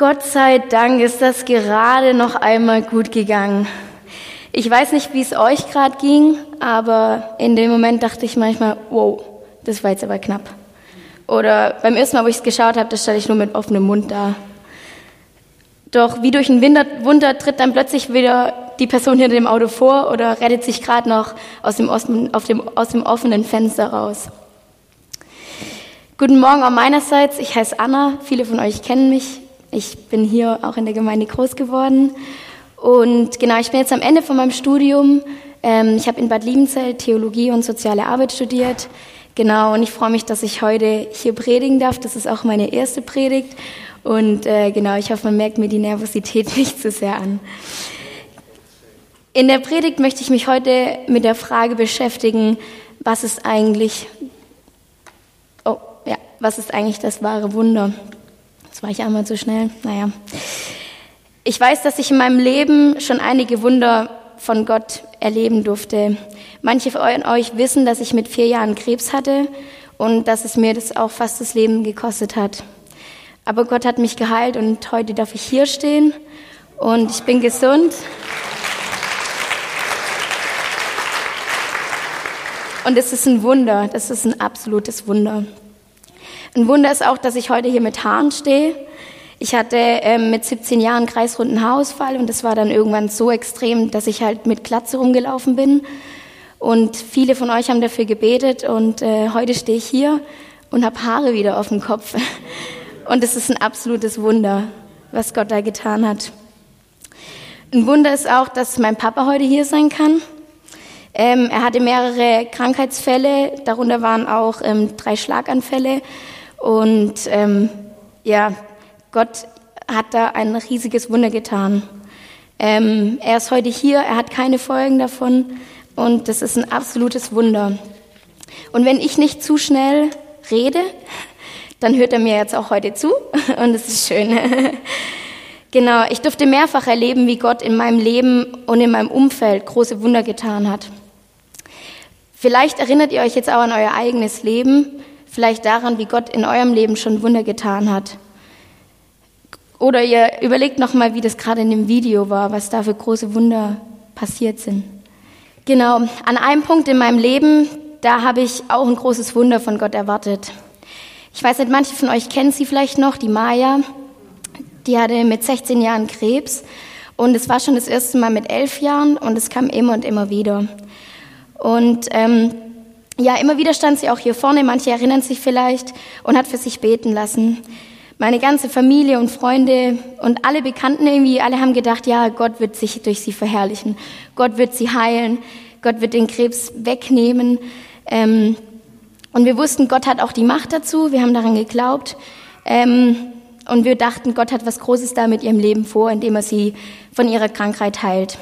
Gott sei Dank ist das gerade noch einmal gut gegangen. Ich weiß nicht, wie es euch gerade ging, aber in dem Moment dachte ich manchmal, wow, das war jetzt aber knapp. Oder beim ersten Mal, wo ich es geschaut habe, da stand ich nur mit offenem Mund da. Doch wie durch ein Wunder tritt dann plötzlich wieder die Person hinter dem Auto vor oder rettet sich gerade noch aus dem, dem, aus dem offenen Fenster raus. Guten Morgen auch meinerseits. Ich heiße Anna. Viele von euch kennen mich. Ich bin hier auch in der Gemeinde groß geworden. Und genau, ich bin jetzt am Ende von meinem Studium. Ähm, ich habe in Bad Liebenzell Theologie und soziale Arbeit studiert. Genau, und ich freue mich, dass ich heute hier predigen darf. Das ist auch meine erste Predigt. Und äh, genau, ich hoffe, man merkt mir die Nervosität nicht zu sehr an. In der Predigt möchte ich mich heute mit der Frage beschäftigen, was ist eigentlich, oh ja, was ist eigentlich das wahre Wunder? Das war ich einmal zu schnell. Naja. Ich weiß, dass ich in meinem Leben schon einige Wunder von Gott erleben durfte. Manche von euch wissen, dass ich mit vier Jahren Krebs hatte und dass es mir das auch fast das Leben gekostet hat. Aber Gott hat mich geheilt und heute darf ich hier stehen und ich bin gesund. Und es ist ein Wunder, das ist ein absolutes Wunder. Ein Wunder ist auch, dass ich heute hier mit Haaren stehe. Ich hatte ähm, mit 17 Jahren kreisrunden Haarausfall und das war dann irgendwann so extrem, dass ich halt mit Glatze rumgelaufen bin. Und viele von euch haben dafür gebetet und äh, heute stehe ich hier und habe Haare wieder auf dem Kopf. Und es ist ein absolutes Wunder, was Gott da getan hat. Ein Wunder ist auch, dass mein Papa heute hier sein kann. Ähm, er hatte mehrere Krankheitsfälle, darunter waren auch ähm, drei Schlaganfälle. Und ähm, ja, Gott hat da ein riesiges Wunder getan. Ähm, er ist heute hier, er hat keine Folgen davon und das ist ein absolutes Wunder. Und wenn ich nicht zu schnell rede, dann hört er mir jetzt auch heute zu und das ist schön. genau, ich durfte mehrfach erleben, wie Gott in meinem Leben und in meinem Umfeld große Wunder getan hat. Vielleicht erinnert ihr euch jetzt auch an euer eigenes Leben, vielleicht daran, wie Gott in eurem Leben schon Wunder getan hat. Oder ihr überlegt nochmal, wie das gerade in dem Video war, was da für große Wunder passiert sind. Genau, an einem Punkt in meinem Leben, da habe ich auch ein großes Wunder von Gott erwartet. Ich weiß nicht, manche von euch kennen sie vielleicht noch, die Maya. Die hatte mit 16 Jahren Krebs und es war schon das erste Mal mit elf Jahren und es kam immer und immer wieder. Und ähm, ja, immer wieder stand sie auch hier vorne, manche erinnern sich vielleicht, und hat für sich beten lassen meine ganze Familie und Freunde und alle Bekannten irgendwie, alle haben gedacht, ja, Gott wird sich durch sie verherrlichen. Gott wird sie heilen. Gott wird den Krebs wegnehmen. Ähm, und wir wussten, Gott hat auch die Macht dazu. Wir haben daran geglaubt. Ähm, und wir dachten, Gott hat was Großes da mit ihrem Leben vor, indem er sie von ihrer Krankheit heilt.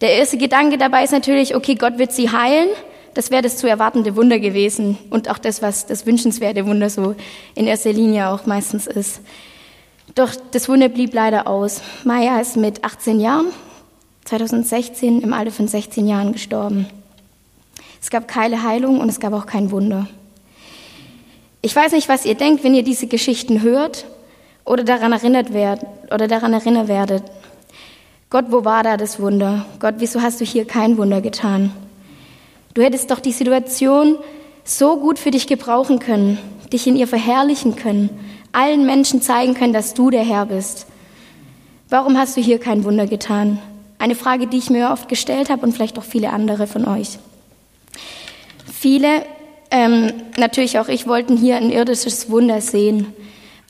Der erste Gedanke dabei ist natürlich, okay, Gott wird sie heilen. Das wäre das zu erwartende Wunder gewesen und auch das, was das wünschenswerte Wunder so in erster Linie auch meistens ist. Doch das Wunder blieb leider aus. Maya ist mit 18 Jahren, 2016, im Alter von 16 Jahren gestorben. Es gab keine Heilung und es gab auch kein Wunder. Ich weiß nicht, was ihr denkt, wenn ihr diese Geschichten hört oder daran erinnert werdet oder daran erinnert werdet. Gott, wo war da das Wunder? Gott, wieso hast du hier kein Wunder getan? Du hättest doch die Situation so gut für dich gebrauchen können, dich in ihr verherrlichen können, allen Menschen zeigen können, dass du der Herr bist. Warum hast du hier kein Wunder getan? Eine Frage, die ich mir oft gestellt habe und vielleicht auch viele andere von euch. Viele, ähm, natürlich auch ich, wollten hier ein irdisches Wunder sehen.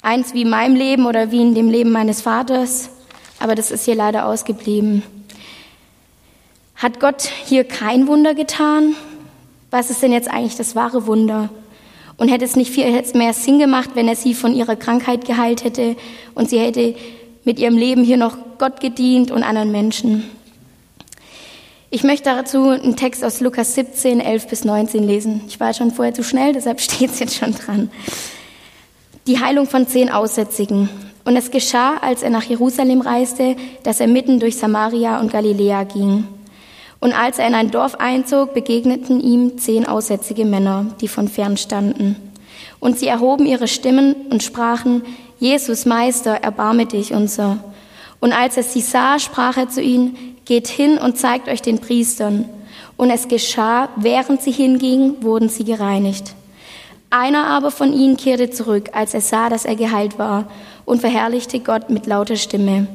Eins wie in meinem Leben oder wie in dem Leben meines Vaters, aber das ist hier leider ausgeblieben. Hat Gott hier kein Wunder getan? Was ist denn jetzt eigentlich das wahre Wunder? Und hätte es nicht viel mehr Sinn gemacht, wenn er sie von ihrer Krankheit geheilt hätte und sie hätte mit ihrem Leben hier noch Gott gedient und anderen Menschen? Ich möchte dazu einen Text aus Lukas 17, 11 bis 19 lesen. Ich war schon vorher zu schnell, deshalb steht es jetzt schon dran. Die Heilung von zehn Aussätzigen. Und es geschah, als er nach Jerusalem reiste, dass er mitten durch Samaria und Galiläa ging. Und als er in ein Dorf einzog, begegneten ihm zehn aussätzige Männer, die von fern standen. Und sie erhoben ihre Stimmen und sprachen, Jesus, Meister, erbarme dich unser. Und als er sie sah, sprach er zu ihnen, geht hin und zeigt euch den Priestern. Und es geschah, während sie hingingen, wurden sie gereinigt. Einer aber von ihnen kehrte zurück, als er sah, dass er geheilt war, und verherrlichte Gott mit lauter Stimme.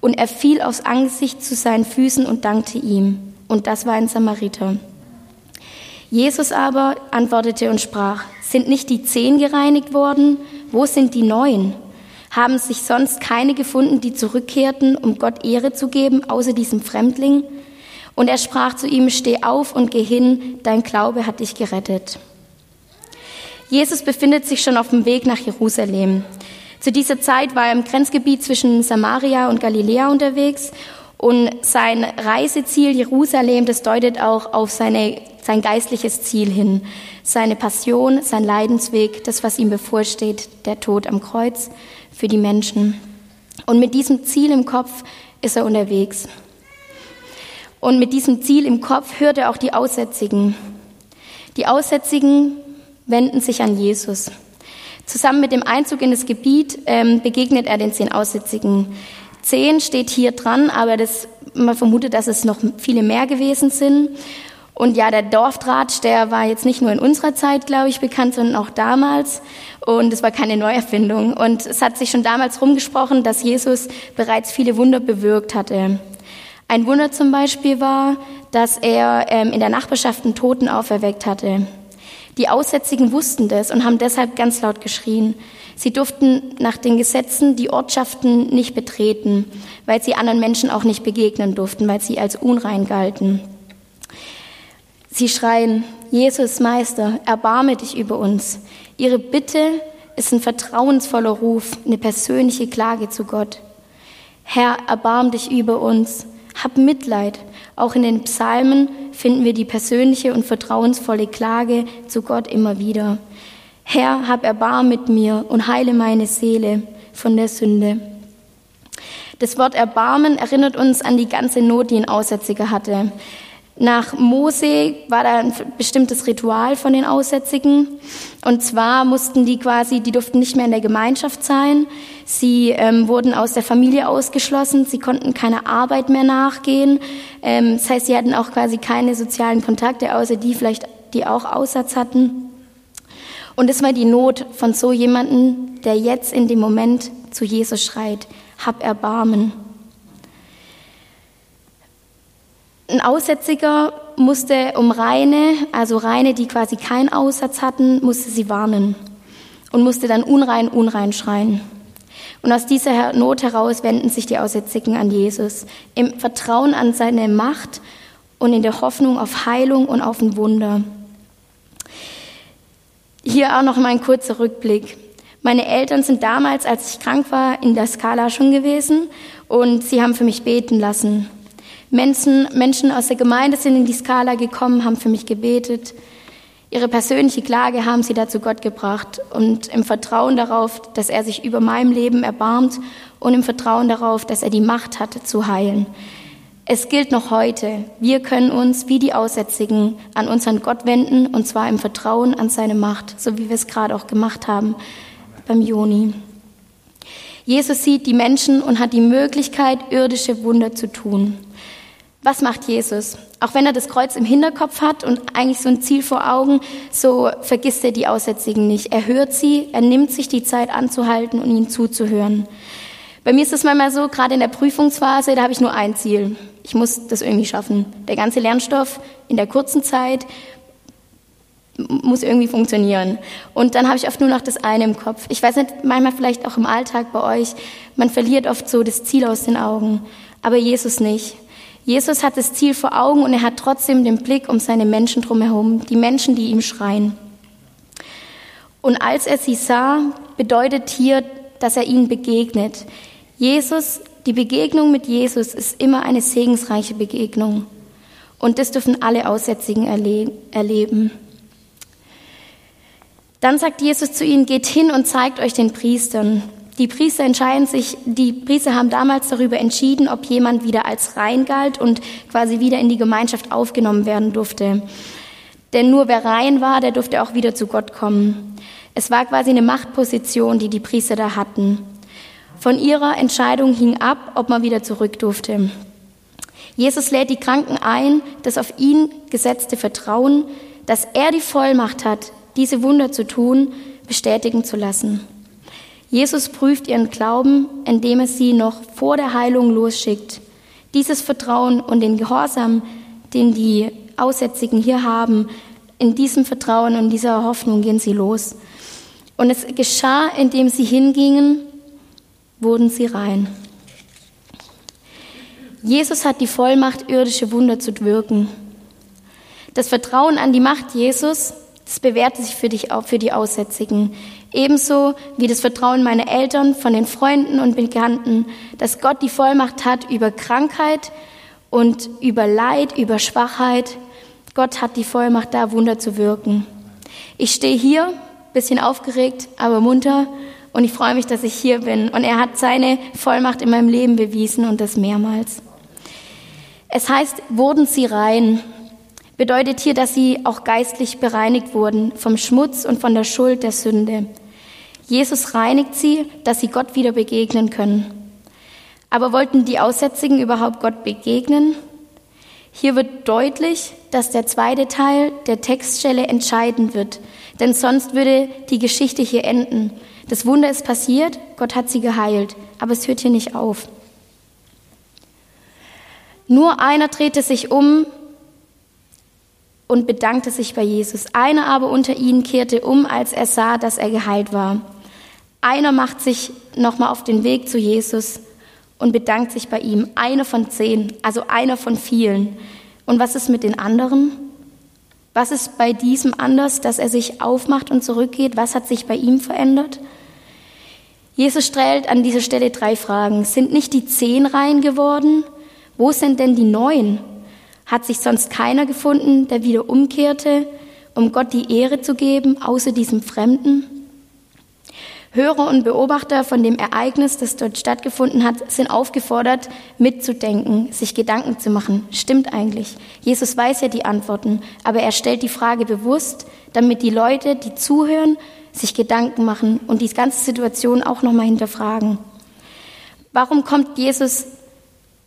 Und er fiel aufs Angesicht zu seinen Füßen und dankte ihm. Und das war ein Samariter. Jesus aber antwortete und sprach, sind nicht die zehn gereinigt worden? Wo sind die neun? Haben sich sonst keine gefunden, die zurückkehrten, um Gott Ehre zu geben, außer diesem Fremdling? Und er sprach zu ihm, steh auf und geh hin, dein Glaube hat dich gerettet. Jesus befindet sich schon auf dem Weg nach Jerusalem. Zu dieser Zeit war er im Grenzgebiet zwischen Samaria und Galiläa unterwegs und sein Reiseziel Jerusalem, das deutet auch auf seine, sein geistliches Ziel hin. Seine Passion, sein Leidensweg, das, was ihm bevorsteht, der Tod am Kreuz für die Menschen. Und mit diesem Ziel im Kopf ist er unterwegs. Und mit diesem Ziel im Kopf hört er auch die Aussätzigen. Die Aussätzigen wenden sich an Jesus. Zusammen mit dem Einzug in das Gebiet ähm, begegnet er den zehn Aussätzigen. Zehn steht hier dran, aber das, man vermutet, dass es noch viele mehr gewesen sind. Und ja, der Dorfdraht, der war jetzt nicht nur in unserer Zeit, glaube ich, bekannt, sondern auch damals. Und es war keine Neuerfindung. Und es hat sich schon damals rumgesprochen, dass Jesus bereits viele Wunder bewirkt hatte. Ein Wunder zum Beispiel war, dass er ähm, in der Nachbarschaft einen Toten auferweckt hatte. Die Aussätzigen wussten das und haben deshalb ganz laut geschrien. Sie durften nach den Gesetzen die Ortschaften nicht betreten, weil sie anderen Menschen auch nicht begegnen durften, weil sie als unrein galten. Sie schreien, Jesus Meister, erbarme dich über uns. Ihre Bitte ist ein vertrauensvoller Ruf, eine persönliche Klage zu Gott. Herr, erbarm dich über uns. Hab Mitleid. Auch in den Psalmen finden wir die persönliche und vertrauensvolle Klage zu Gott immer wieder. Herr, hab Erbarm mit mir und heile meine Seele von der Sünde. Das Wort Erbarmen erinnert uns an die ganze Not, die ein Aussätziger hatte. Nach Mose war da ein bestimmtes Ritual von den Aussätzigen. Und zwar mussten die quasi, die durften nicht mehr in der Gemeinschaft sein. Sie ähm, wurden aus der Familie ausgeschlossen. Sie konnten keine Arbeit mehr nachgehen. Ähm, das heißt, sie hatten auch quasi keine sozialen Kontakte, außer die vielleicht, die auch Aussatz hatten. Und es war die Not von so jemanden, der jetzt in dem Moment zu Jesus schreit, hab Erbarmen. Ein Aussätziger musste um Reine, also Reine, die quasi keinen Aussatz hatten, musste sie warnen und musste dann unrein, unrein schreien. Und aus dieser Not heraus wenden sich die Aussätzigen an Jesus, im Vertrauen an seine Macht und in der Hoffnung auf Heilung und auf ein Wunder. Hier auch noch mal ein kurzer Rückblick. Meine Eltern sind damals, als ich krank war, in der Skala schon gewesen und sie haben für mich beten lassen. Menschen, Menschen aus der Gemeinde sind in die Skala gekommen, haben für mich gebetet. Ihre persönliche Klage haben sie dazu Gott gebracht und im Vertrauen darauf, dass er sich über meinem Leben erbarmt und im Vertrauen darauf, dass er die Macht hatte zu heilen. Es gilt noch heute. Wir können uns wie die Aussätzigen an unseren Gott wenden und zwar im Vertrauen an seine Macht, so wie wir es gerade auch gemacht haben beim Joni. Jesus sieht die Menschen und hat die Möglichkeit, irdische Wunder zu tun. Was macht Jesus? Auch wenn er das Kreuz im Hinterkopf hat und eigentlich so ein Ziel vor Augen, so vergisst er die Aussätzigen nicht. Er hört sie, er nimmt sich die Zeit anzuhalten und ihnen zuzuhören. Bei mir ist es manchmal so, gerade in der Prüfungsphase, da habe ich nur ein Ziel. Ich muss das irgendwie schaffen. Der ganze Lernstoff in der kurzen Zeit muss irgendwie funktionieren. Und dann habe ich oft nur noch das eine im Kopf. Ich weiß nicht, manchmal vielleicht auch im Alltag bei euch, man verliert oft so das Ziel aus den Augen, aber Jesus nicht. Jesus hat das Ziel vor Augen und er hat trotzdem den Blick um seine Menschen drumherum, die Menschen, die ihm schreien. Und als er sie sah, bedeutet hier, dass er ihnen begegnet. Jesus, die Begegnung mit Jesus ist immer eine segensreiche Begegnung. Und das dürfen alle Aussätzigen erle erleben. Dann sagt Jesus zu ihnen, geht hin und zeigt euch den Priestern. Die Priester entscheiden sich, die Priester haben damals darüber entschieden, ob jemand wieder als rein galt und quasi wieder in die Gemeinschaft aufgenommen werden durfte. Denn nur wer rein war, der durfte auch wieder zu Gott kommen. Es war quasi eine Machtposition, die die Priester da hatten. Von ihrer Entscheidung hing ab, ob man wieder zurück durfte. Jesus lädt die Kranken ein, das auf ihn gesetzte Vertrauen, dass er die Vollmacht hat, diese Wunder zu tun, bestätigen zu lassen. Jesus prüft ihren Glauben, indem er sie noch vor der Heilung losschickt. Dieses Vertrauen und den Gehorsam, den die Aussätzigen hier haben, in diesem Vertrauen und dieser Hoffnung gehen sie los. Und es geschah, indem sie hingingen, wurden sie rein. Jesus hat die Vollmacht, irdische Wunder zu wirken. Das Vertrauen an die Macht Jesus, das bewährte sich für dich für die Aussätzigen. Ebenso wie das Vertrauen meiner Eltern, von den Freunden und Bekannten, dass Gott die Vollmacht hat über Krankheit und über Leid, über Schwachheit. Gott hat die Vollmacht, da Wunder zu wirken. Ich stehe hier, bisschen aufgeregt, aber munter und ich freue mich, dass ich hier bin. Und er hat seine Vollmacht in meinem Leben bewiesen und das mehrmals. Es heißt, wurden sie rein, bedeutet hier, dass sie auch geistlich bereinigt wurden vom Schmutz und von der Schuld der Sünde. Jesus reinigt sie, dass sie Gott wieder begegnen können. Aber wollten die Aussätzigen überhaupt Gott begegnen? Hier wird deutlich, dass der zweite Teil der Textstelle entscheidend wird, denn sonst würde die Geschichte hier enden. Das Wunder ist passiert, Gott hat sie geheilt, aber es hört hier nicht auf. Nur einer drehte sich um und bedankte sich bei Jesus. Einer aber unter ihnen kehrte um, als er sah, dass er geheilt war. Einer macht sich nochmal auf den Weg zu Jesus und bedankt sich bei ihm. Einer von zehn, also einer von vielen. Und was ist mit den anderen? Was ist bei diesem anders, dass er sich aufmacht und zurückgeht? Was hat sich bei ihm verändert? Jesus stellt an dieser Stelle drei Fragen. Sind nicht die zehn rein geworden? Wo sind denn die neun? Hat sich sonst keiner gefunden, der wieder umkehrte, um Gott die Ehre zu geben, außer diesem Fremden? Hörer und Beobachter von dem Ereignis, das dort stattgefunden hat, sind aufgefordert, mitzudenken, sich Gedanken zu machen. Stimmt eigentlich. Jesus weiß ja die Antworten, aber er stellt die Frage bewusst, damit die Leute, die zuhören, sich Gedanken machen und die ganze Situation auch nochmal hinterfragen. Warum kommt Jesus,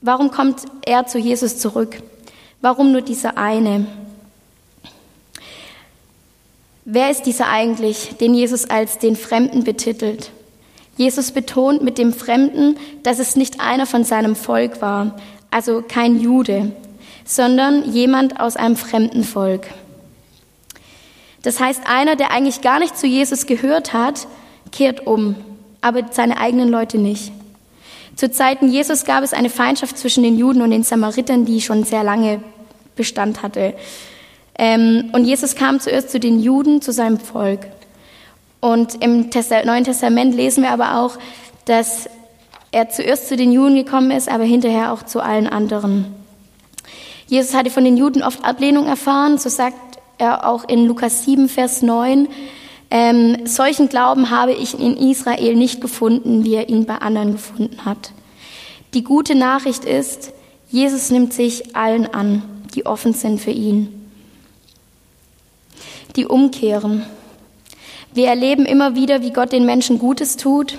warum kommt er zu Jesus zurück? Warum nur dieser eine? Wer ist dieser eigentlich, den Jesus als den Fremden betitelt? Jesus betont mit dem Fremden, dass es nicht einer von seinem Volk war, also kein Jude, sondern jemand aus einem fremden Volk. Das heißt, einer, der eigentlich gar nicht zu Jesus gehört hat, kehrt um, aber seine eigenen Leute nicht. Zu Zeiten Jesus gab es eine Feindschaft zwischen den Juden und den Samaritern, die schon sehr lange Bestand hatte. Ähm, und Jesus kam zuerst zu den Juden, zu seinem Volk. Und im Neuen Testament lesen wir aber auch, dass er zuerst zu den Juden gekommen ist, aber hinterher auch zu allen anderen. Jesus hatte von den Juden oft Ablehnung erfahren, so sagt er auch in Lukas 7, Vers 9, ähm, solchen Glauben habe ich in Israel nicht gefunden, wie er ihn bei anderen gefunden hat. Die gute Nachricht ist, Jesus nimmt sich allen an, die offen sind für ihn die umkehren. Wir erleben immer wieder, wie Gott den Menschen Gutes tut,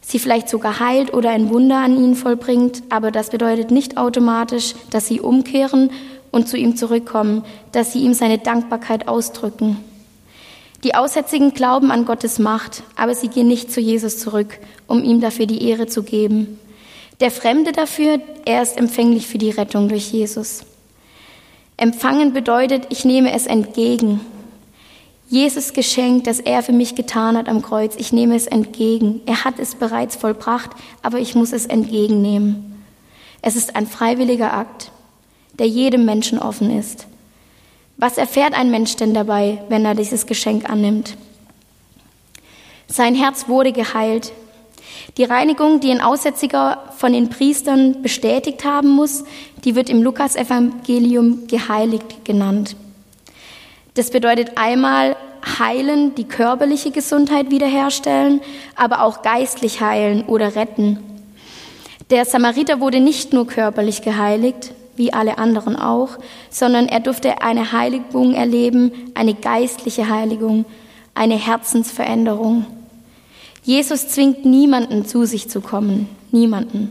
sie vielleicht sogar heilt oder ein Wunder an ihnen vollbringt, aber das bedeutet nicht automatisch, dass sie umkehren und zu ihm zurückkommen, dass sie ihm seine Dankbarkeit ausdrücken. Die Aussätzigen glauben an Gottes Macht, aber sie gehen nicht zu Jesus zurück, um ihm dafür die Ehre zu geben. Der Fremde dafür, er ist empfänglich für die Rettung durch Jesus. Empfangen bedeutet, ich nehme es entgegen. Jesus Geschenk, das er für mich getan hat am Kreuz, ich nehme es entgegen. Er hat es bereits vollbracht, aber ich muss es entgegennehmen. Es ist ein freiwilliger Akt, der jedem Menschen offen ist. Was erfährt ein Mensch denn dabei, wenn er dieses Geschenk annimmt? Sein Herz wurde geheilt, die Reinigung, die ein Aussätziger von den Priestern bestätigt haben muss, die wird im Lukasevangelium geheiligt genannt. Das bedeutet einmal heilen, die körperliche Gesundheit wiederherstellen, aber auch geistlich heilen oder retten. Der Samariter wurde nicht nur körperlich geheiligt, wie alle anderen auch, sondern er durfte eine Heiligung erleben, eine geistliche Heiligung, eine Herzensveränderung. Jesus zwingt niemanden zu sich zu kommen, niemanden.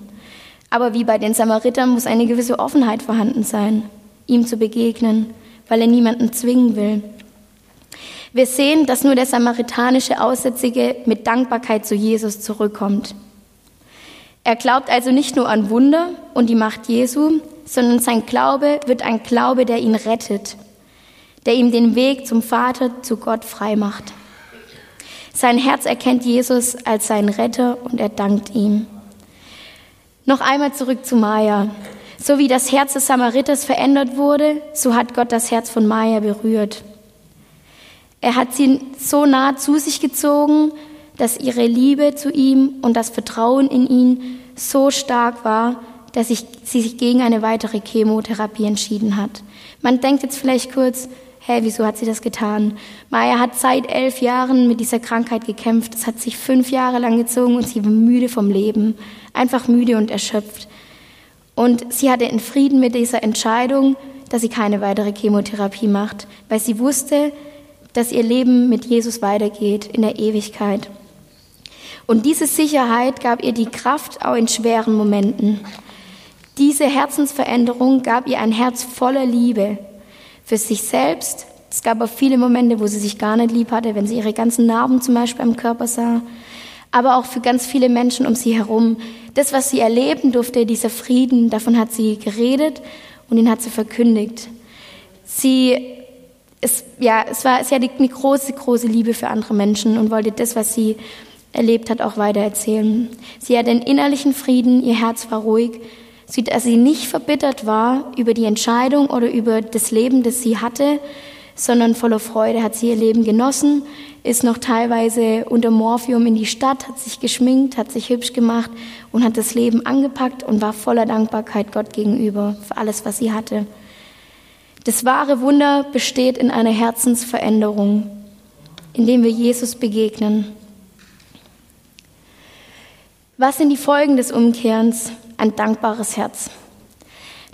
Aber wie bei den Samaritern muss eine gewisse Offenheit vorhanden sein, ihm zu begegnen, weil er niemanden zwingen will. Wir sehen, dass nur der samaritanische Aussätzige mit Dankbarkeit zu Jesus zurückkommt. Er glaubt also nicht nur an Wunder und die Macht Jesu, sondern sein Glaube wird ein Glaube, der ihn rettet, der ihm den Weg zum Vater, zu Gott frei macht. Sein Herz erkennt Jesus als seinen Retter und er dankt ihm. Noch einmal zurück zu Maya. So wie das Herz des Samariters verändert wurde, so hat Gott das Herz von Maya berührt. Er hat sie so nah zu sich gezogen, dass ihre Liebe zu ihm und das Vertrauen in ihn so stark war, dass sie sich gegen eine weitere Chemotherapie entschieden hat. Man denkt jetzt vielleicht kurz, hä, wieso hat sie das getan? Maya hat seit elf Jahren mit dieser Krankheit gekämpft. Es hat sich fünf Jahre lang gezogen und sie war müde vom Leben, einfach müde und erschöpft. Und sie hatte in Frieden mit dieser Entscheidung, dass sie keine weitere Chemotherapie macht, weil sie wusste, dass ihr Leben mit Jesus weitergeht in der Ewigkeit. Und diese Sicherheit gab ihr die Kraft auch in schweren Momenten. Diese Herzensveränderung gab ihr ein Herz voller Liebe für sich selbst. Es gab auch viele Momente, wo sie sich gar nicht lieb hatte, wenn sie ihre ganzen Narben zum Beispiel am Körper sah. Aber auch für ganz viele Menschen um sie herum. Das, was sie erleben durfte, dieser Frieden, davon hat sie geredet und ihn hat sie verkündigt. Sie es, ja, es war, sie hatte eine große, große Liebe für andere Menschen und wollte das, was sie erlebt hat, auch weitererzählen. Sie hatte einen innerlichen Frieden, ihr Herz war ruhig, sie, dass sie nicht verbittert war über die Entscheidung oder über das Leben, das sie hatte, sondern voller Freude hat sie ihr Leben genossen, ist noch teilweise unter Morphium in die Stadt, hat sich geschminkt, hat sich hübsch gemacht und hat das Leben angepackt und war voller Dankbarkeit Gott gegenüber für alles, was sie hatte. Das wahre Wunder besteht in einer Herzensveränderung, indem wir Jesus begegnen. Was sind die Folgen des Umkehrens? Ein dankbares Herz.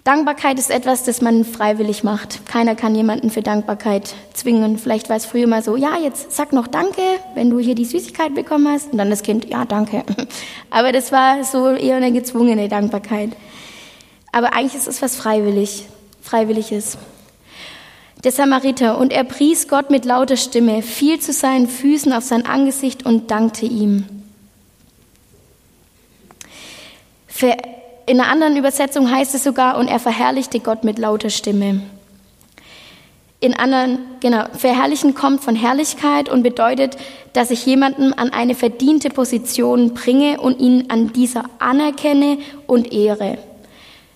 Dankbarkeit ist etwas, das man freiwillig macht. Keiner kann jemanden für Dankbarkeit zwingen. Vielleicht war es früher mal so, ja, jetzt sag noch Danke, wenn du hier die Süßigkeit bekommen hast. Und dann das Kind, ja, danke. Aber das war so eher eine gezwungene Dankbarkeit. Aber eigentlich ist es was freiwillig, Freiwilliges der Samariter, und er pries Gott mit lauter Stimme, fiel zu seinen Füßen auf sein Angesicht und dankte ihm. In einer anderen Übersetzung heißt es sogar, und er verherrlichte Gott mit lauter Stimme. In anderen, genau, verherrlichen kommt von Herrlichkeit und bedeutet, dass ich jemanden an eine verdiente Position bringe und ihn an dieser anerkenne und ehre.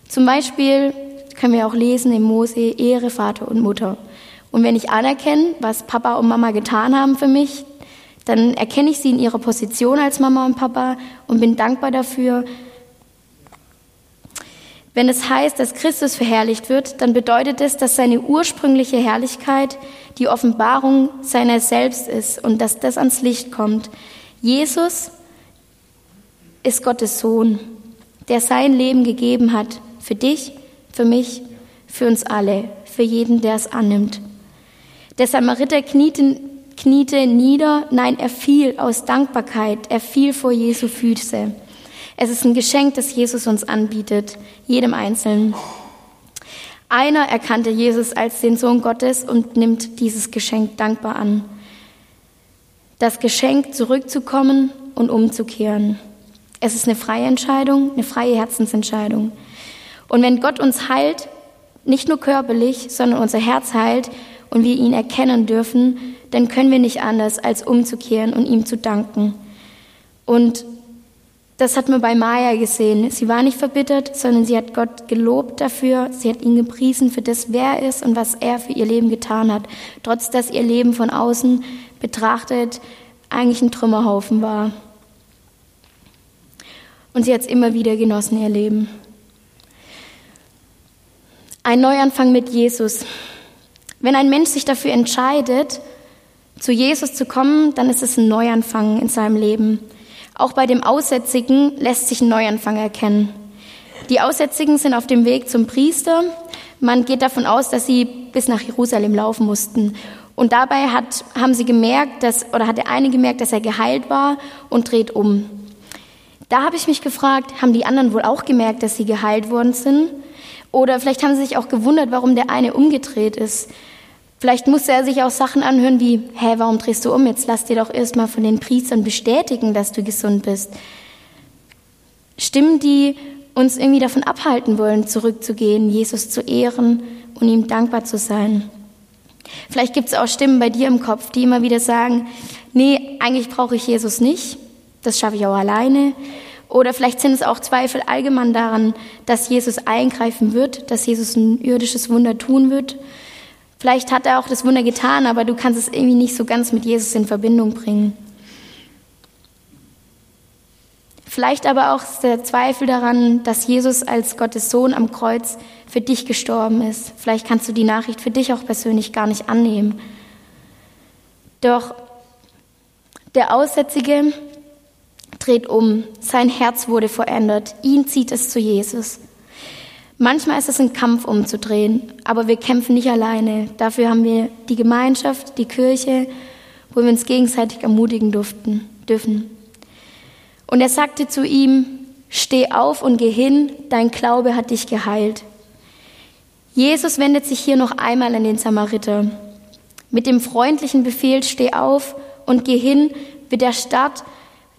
Zum Beispiel können wir auch lesen im Mose, Ehre Vater und Mutter. Und wenn ich anerkenne, was Papa und Mama getan haben für mich, dann erkenne ich sie in ihrer Position als Mama und Papa und bin dankbar dafür. Wenn es heißt, dass Christus verherrlicht wird, dann bedeutet es, dass seine ursprüngliche Herrlichkeit die Offenbarung seiner selbst ist und dass das ans Licht kommt. Jesus ist Gottes Sohn, der sein Leben gegeben hat für dich für mich, für uns alle, für jeden, der es annimmt. Der Samariter kniete, kniete nieder, nein, er fiel aus Dankbarkeit, er fiel vor Jesu Füße. Es ist ein Geschenk, das Jesus uns anbietet, jedem Einzelnen. Einer erkannte Jesus als den Sohn Gottes und nimmt dieses Geschenk dankbar an. Das Geschenk, zurückzukommen und umzukehren. Es ist eine freie Entscheidung, eine freie Herzensentscheidung. Und wenn Gott uns heilt, nicht nur körperlich, sondern unser Herz heilt und wir ihn erkennen dürfen, dann können wir nicht anders, als umzukehren und ihm zu danken. Und das hat man bei Maya gesehen. Sie war nicht verbittert, sondern sie hat Gott gelobt dafür. Sie hat ihn gepriesen für das, wer er ist und was er für ihr Leben getan hat. Trotz dass ihr Leben von außen betrachtet eigentlich ein Trümmerhaufen war. Und sie hat es immer wieder genossen, ihr Leben. Ein Neuanfang mit Jesus. Wenn ein Mensch sich dafür entscheidet, zu Jesus zu kommen, dann ist es ein Neuanfang in seinem Leben. Auch bei dem Aussätzigen lässt sich ein Neuanfang erkennen. Die Aussätzigen sind auf dem Weg zum Priester. Man geht davon aus, dass sie bis nach Jerusalem laufen mussten. Und dabei hat, haben sie gemerkt, dass, oder hat der eine gemerkt, dass er geheilt war und dreht um. Da habe ich mich gefragt, haben die anderen wohl auch gemerkt, dass sie geheilt worden sind? Oder vielleicht haben sie sich auch gewundert, warum der eine umgedreht ist. Vielleicht musste er sich auch Sachen anhören wie, hä, warum drehst du um? Jetzt lass dir doch erstmal von den Priestern bestätigen, dass du gesund bist. Stimmen, die uns irgendwie davon abhalten wollen, zurückzugehen, Jesus zu ehren und ihm dankbar zu sein. Vielleicht gibt es auch Stimmen bei dir im Kopf, die immer wieder sagen, nee, eigentlich brauche ich Jesus nicht, das schaffe ich auch alleine. Oder vielleicht sind es auch Zweifel allgemein daran, dass Jesus eingreifen wird, dass Jesus ein irdisches Wunder tun wird. Vielleicht hat er auch das Wunder getan, aber du kannst es irgendwie nicht so ganz mit Jesus in Verbindung bringen. Vielleicht aber auch der Zweifel daran, dass Jesus als Gottes Sohn am Kreuz für dich gestorben ist. Vielleicht kannst du die Nachricht für dich auch persönlich gar nicht annehmen. Doch der Aussätzige dreht um, sein Herz wurde verändert, ihn zieht es zu Jesus. Manchmal ist es ein Kampf umzudrehen, aber wir kämpfen nicht alleine. Dafür haben wir die Gemeinschaft, die Kirche, wo wir uns gegenseitig ermutigen durften, dürfen. Und er sagte zu ihm, steh auf und geh hin, dein Glaube hat dich geheilt. Jesus wendet sich hier noch einmal an den Samariter. Mit dem freundlichen Befehl, steh auf und geh hin, wird der Start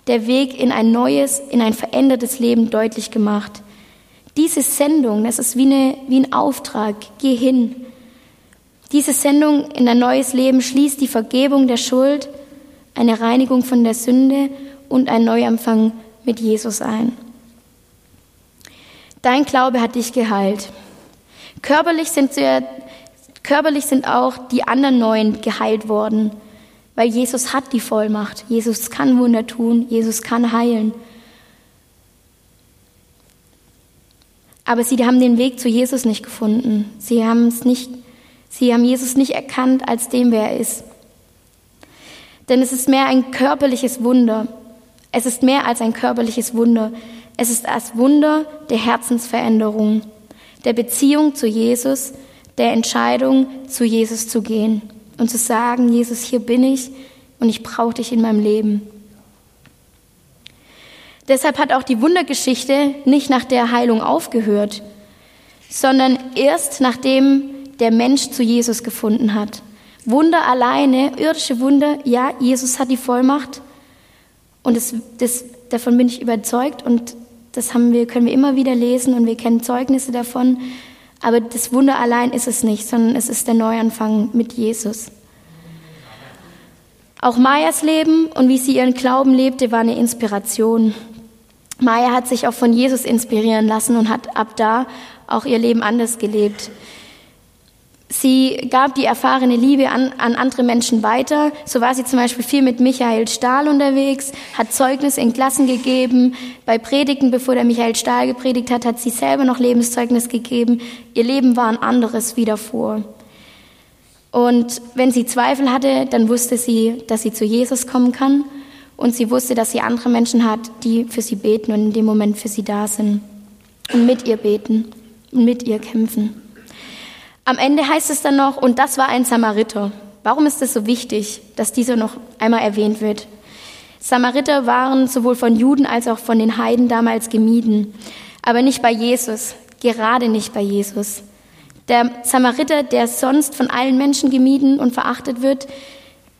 der Weg in ein neues, in ein verändertes Leben deutlich gemacht. Diese Sendung, das ist wie, eine, wie ein Auftrag, geh hin. Diese Sendung in ein neues Leben schließt die Vergebung der Schuld, eine Reinigung von der Sünde und ein Neuanfang mit Jesus ein. Dein Glaube hat dich geheilt. Körperlich sind, sie, körperlich sind auch die anderen Neuen geheilt worden. Weil Jesus hat die Vollmacht. Jesus kann Wunder tun. Jesus kann heilen. Aber sie haben den Weg zu Jesus nicht gefunden. Sie haben es nicht, sie haben Jesus nicht erkannt als dem, wer er ist. Denn es ist mehr ein körperliches Wunder. Es ist mehr als ein körperliches Wunder. Es ist das Wunder der Herzensveränderung, der Beziehung zu Jesus, der Entscheidung, zu Jesus zu gehen und zu sagen, Jesus, hier bin ich und ich brauche dich in meinem Leben. Deshalb hat auch die Wundergeschichte nicht nach der Heilung aufgehört, sondern erst nachdem der Mensch zu Jesus gefunden hat. Wunder alleine, irdische Wunder, ja, Jesus hat die Vollmacht und das, das, davon bin ich überzeugt und das haben wir, können wir immer wieder lesen und wir kennen Zeugnisse davon. Aber das Wunder allein ist es nicht, sondern es ist der Neuanfang mit Jesus. Auch Mayas Leben und wie sie ihren Glauben lebte, war eine Inspiration. Maya hat sich auch von Jesus inspirieren lassen und hat ab da auch ihr Leben anders gelebt. Sie gab die erfahrene Liebe an, an andere Menschen weiter. So war sie zum Beispiel viel mit Michael Stahl unterwegs, hat Zeugnis in Klassen gegeben. Bei Predigten, bevor der Michael Stahl gepredigt hat, hat sie selber noch Lebenszeugnis gegeben. Ihr Leben war ein anderes wie davor. Und wenn sie Zweifel hatte, dann wusste sie, dass sie zu Jesus kommen kann. Und sie wusste, dass sie andere Menschen hat, die für sie beten und in dem Moment für sie da sind. Und mit ihr beten und mit ihr kämpfen. Am Ende heißt es dann noch, und das war ein Samariter. Warum ist es so wichtig, dass dieser noch einmal erwähnt wird? Samariter waren sowohl von Juden als auch von den Heiden damals gemieden, aber nicht bei Jesus, gerade nicht bei Jesus. Der Samariter, der sonst von allen Menschen gemieden und verachtet wird,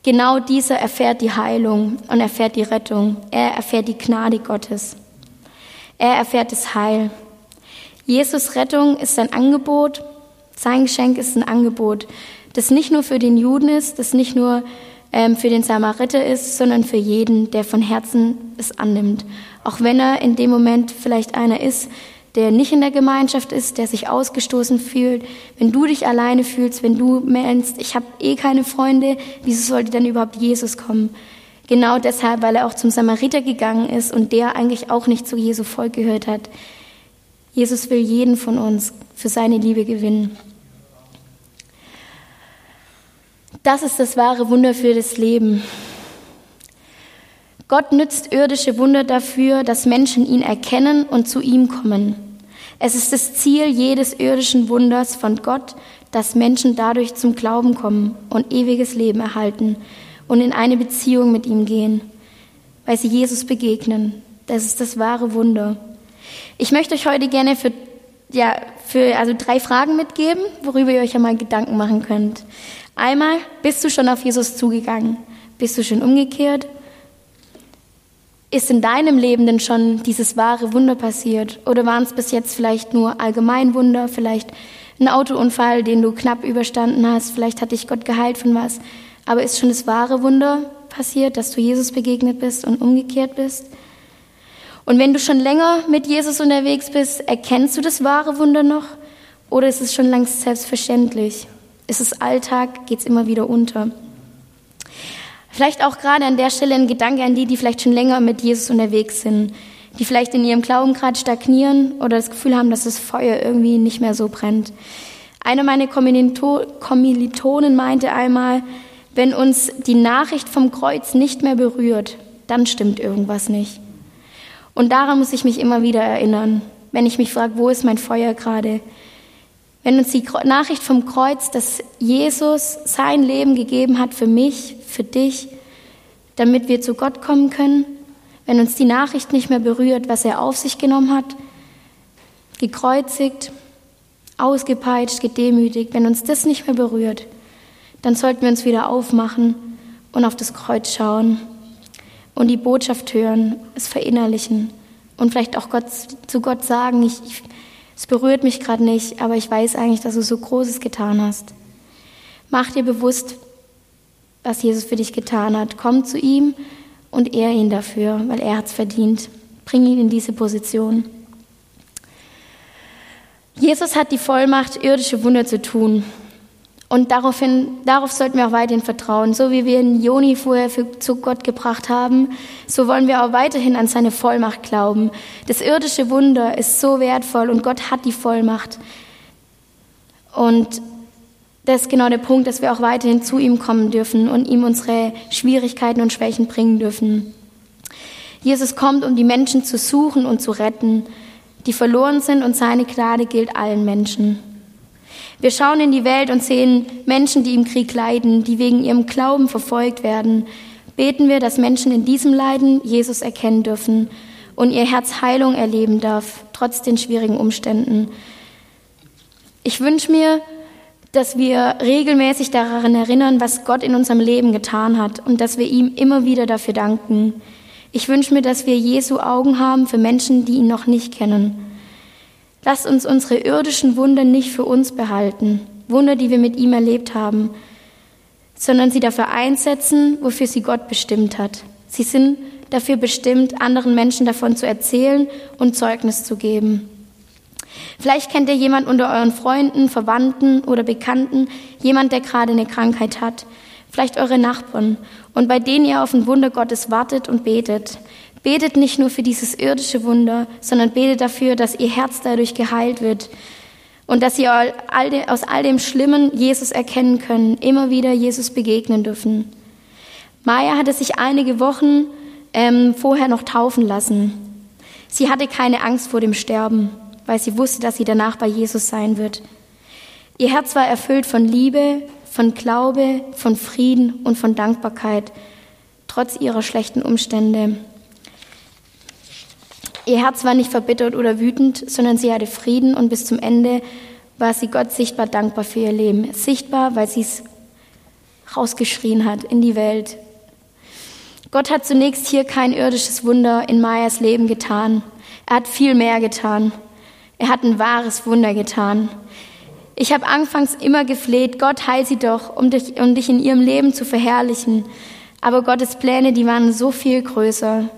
genau dieser erfährt die Heilung und erfährt die Rettung. Er erfährt die Gnade Gottes. Er erfährt das Heil. Jesus Rettung ist ein Angebot sein Geschenk ist ein Angebot, das nicht nur für den Juden ist, das nicht nur ähm, für den Samariter ist, sondern für jeden, der von Herzen es annimmt. Auch wenn er in dem Moment vielleicht einer ist, der nicht in der Gemeinschaft ist, der sich ausgestoßen fühlt, wenn du dich alleine fühlst, wenn du meinst, ich habe eh keine Freunde, wieso sollte dann überhaupt Jesus kommen? Genau deshalb, weil er auch zum Samariter gegangen ist und der eigentlich auch nicht zu Jesu Volk gehört hat. Jesus will jeden von uns für seine Liebe gewinnen. Das ist das wahre Wunder für das Leben. Gott nützt irdische Wunder dafür, dass Menschen ihn erkennen und zu ihm kommen. Es ist das Ziel jedes irdischen Wunders von Gott, dass Menschen dadurch zum Glauben kommen und ewiges Leben erhalten und in eine Beziehung mit ihm gehen, weil sie Jesus begegnen. Das ist das wahre Wunder. Ich möchte euch heute gerne für, ja, für also drei Fragen mitgeben, worüber ihr euch einmal Gedanken machen könnt. Einmal, bist du schon auf Jesus zugegangen? Bist du schon umgekehrt? Ist in deinem Leben denn schon dieses wahre Wunder passiert? Oder waren es bis jetzt vielleicht nur Allgemeinwunder, vielleicht ein Autounfall, den du knapp überstanden hast, vielleicht hat dich Gott geheilt von was, aber ist schon das wahre Wunder passiert, dass du Jesus begegnet bist und umgekehrt bist? Und wenn du schon länger mit Jesus unterwegs bist, erkennst du das wahre Wunder noch? Oder ist es schon längst selbstverständlich? Ist es Alltag? Geht es immer wieder unter? Vielleicht auch gerade an der Stelle ein Gedanke an die, die vielleicht schon länger mit Jesus unterwegs sind, die vielleicht in ihrem Glauben gerade stagnieren oder das Gefühl haben, dass das Feuer irgendwie nicht mehr so brennt. Eine meiner Kommilitonen meinte einmal, wenn uns die Nachricht vom Kreuz nicht mehr berührt, dann stimmt irgendwas nicht. Und daran muss ich mich immer wieder erinnern, wenn ich mich frage, wo ist mein Feuer gerade? Wenn uns die Nachricht vom Kreuz, dass Jesus sein Leben gegeben hat für mich, für dich, damit wir zu Gott kommen können, wenn uns die Nachricht nicht mehr berührt, was er auf sich genommen hat, gekreuzigt, ausgepeitscht, gedemütigt, wenn uns das nicht mehr berührt, dann sollten wir uns wieder aufmachen und auf das Kreuz schauen und die Botschaft hören, es verinnerlichen und vielleicht auch Gott, zu Gott sagen, ich, ich es berührt mich gerade nicht, aber ich weiß eigentlich, dass du so Großes getan hast. Mach dir bewusst, was Jesus für dich getan hat. Komm zu ihm und ehr ihn dafür, weil er hat es verdient. Bring ihn in diese Position. Jesus hat die Vollmacht, irdische Wunder zu tun. Und daraufhin, darauf sollten wir auch weiterhin vertrauen. So wie wir in Joni vorher für, zu Gott gebracht haben, so wollen wir auch weiterhin an seine Vollmacht glauben. Das irdische Wunder ist so wertvoll und Gott hat die Vollmacht. Und das ist genau der Punkt, dass wir auch weiterhin zu ihm kommen dürfen und ihm unsere Schwierigkeiten und Schwächen bringen dürfen. Jesus kommt, um die Menschen zu suchen und zu retten, die verloren sind und seine Gnade gilt allen Menschen. Wir schauen in die Welt und sehen Menschen, die im Krieg leiden, die wegen ihrem Glauben verfolgt werden. Beten wir, dass Menschen in diesem Leiden Jesus erkennen dürfen und ihr Herz Heilung erleben darf, trotz den schwierigen Umständen. Ich wünsche mir, dass wir regelmäßig daran erinnern, was Gott in unserem Leben getan hat und dass wir ihm immer wieder dafür danken. Ich wünsche mir, dass wir Jesu Augen haben für Menschen, die ihn noch nicht kennen. Lasst uns unsere irdischen Wunder nicht für uns behalten, Wunder, die wir mit ihm erlebt haben, sondern sie dafür einsetzen, wofür sie Gott bestimmt hat. Sie sind dafür bestimmt, anderen Menschen davon zu erzählen und Zeugnis zu geben. Vielleicht kennt ihr jemand unter euren Freunden, Verwandten oder Bekannten, jemand, der gerade eine Krankheit hat, vielleicht eure Nachbarn, und bei denen ihr auf ein Wunder Gottes wartet und betet. Betet nicht nur für dieses irdische Wunder, sondern betet dafür, dass ihr Herz dadurch geheilt wird und dass sie aus all dem Schlimmen Jesus erkennen können, immer wieder Jesus begegnen dürfen. Maya hatte sich einige Wochen ähm, vorher noch taufen lassen. Sie hatte keine Angst vor dem Sterben, weil sie wusste, dass sie danach bei Jesus sein wird. Ihr Herz war erfüllt von Liebe, von Glaube, von Frieden und von Dankbarkeit, trotz ihrer schlechten Umstände. Ihr Herz war nicht verbittert oder wütend, sondern sie hatte Frieden und bis zum Ende war sie Gott sichtbar dankbar für ihr Leben. Sichtbar, weil sie es rausgeschrien hat in die Welt. Gott hat zunächst hier kein irdisches Wunder in Mayas Leben getan. Er hat viel mehr getan. Er hat ein wahres Wunder getan. Ich habe anfangs immer gefleht, Gott heil sie doch, um dich, um dich in ihrem Leben zu verherrlichen. Aber Gottes Pläne, die waren so viel größer.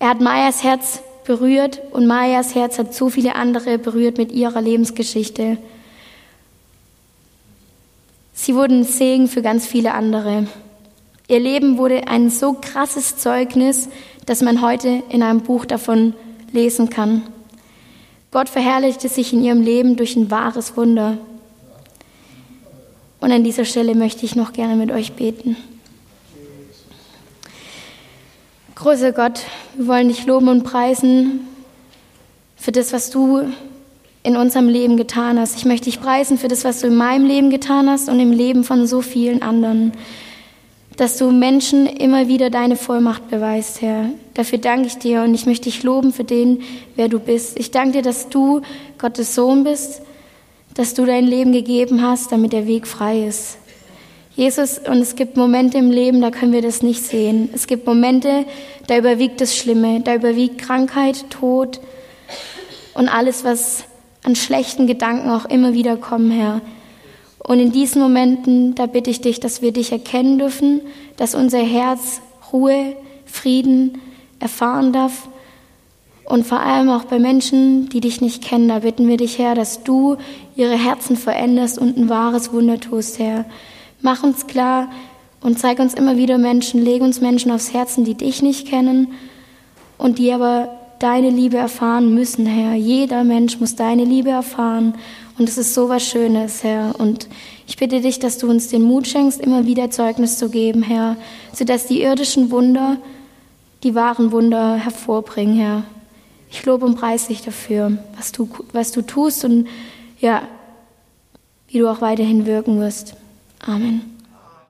Er hat Mayas Herz berührt und Mayas Herz hat so viele andere berührt mit ihrer Lebensgeschichte. Sie wurden Segen für ganz viele andere. Ihr Leben wurde ein so krasses Zeugnis, dass man heute in einem Buch davon lesen kann. Gott verherrlichte sich in ihrem Leben durch ein wahres Wunder. Und an dieser Stelle möchte ich noch gerne mit euch beten. Großer Gott, wir wollen dich loben und preisen für das, was du in unserem Leben getan hast. Ich möchte dich preisen für das, was du in meinem Leben getan hast und im Leben von so vielen anderen. Dass du Menschen immer wieder deine Vollmacht beweist, Herr. Dafür danke ich dir und ich möchte dich loben für den, wer du bist. Ich danke dir, dass du Gottes Sohn bist, dass du dein Leben gegeben hast, damit der Weg frei ist. Jesus, und es gibt Momente im Leben, da können wir das nicht sehen. Es gibt Momente, da überwiegt das Schlimme, da überwiegt Krankheit, Tod und alles, was an schlechten Gedanken auch immer wieder kommen, Herr. Und in diesen Momenten, da bitte ich dich, dass wir dich erkennen dürfen, dass unser Herz Ruhe, Frieden erfahren darf. Und vor allem auch bei Menschen, die dich nicht kennen, da bitten wir dich, Herr, dass du ihre Herzen veränderst und ein wahres Wunder tust, Herr. Mach uns klar und zeig uns immer wieder Menschen, leg uns Menschen aufs Herzen, die dich nicht kennen und die aber deine Liebe erfahren müssen, Herr. Jeder Mensch muss deine Liebe erfahren. Und es ist so was Schönes, Herr. Und ich bitte dich, dass du uns den Mut schenkst, immer wieder Zeugnis zu geben, Herr, sodass die irdischen Wunder die wahren Wunder hervorbringen, Herr. Ich lobe und preise dich dafür, was du, was du tust und ja, wie du auch weiterhin wirken wirst. Amen.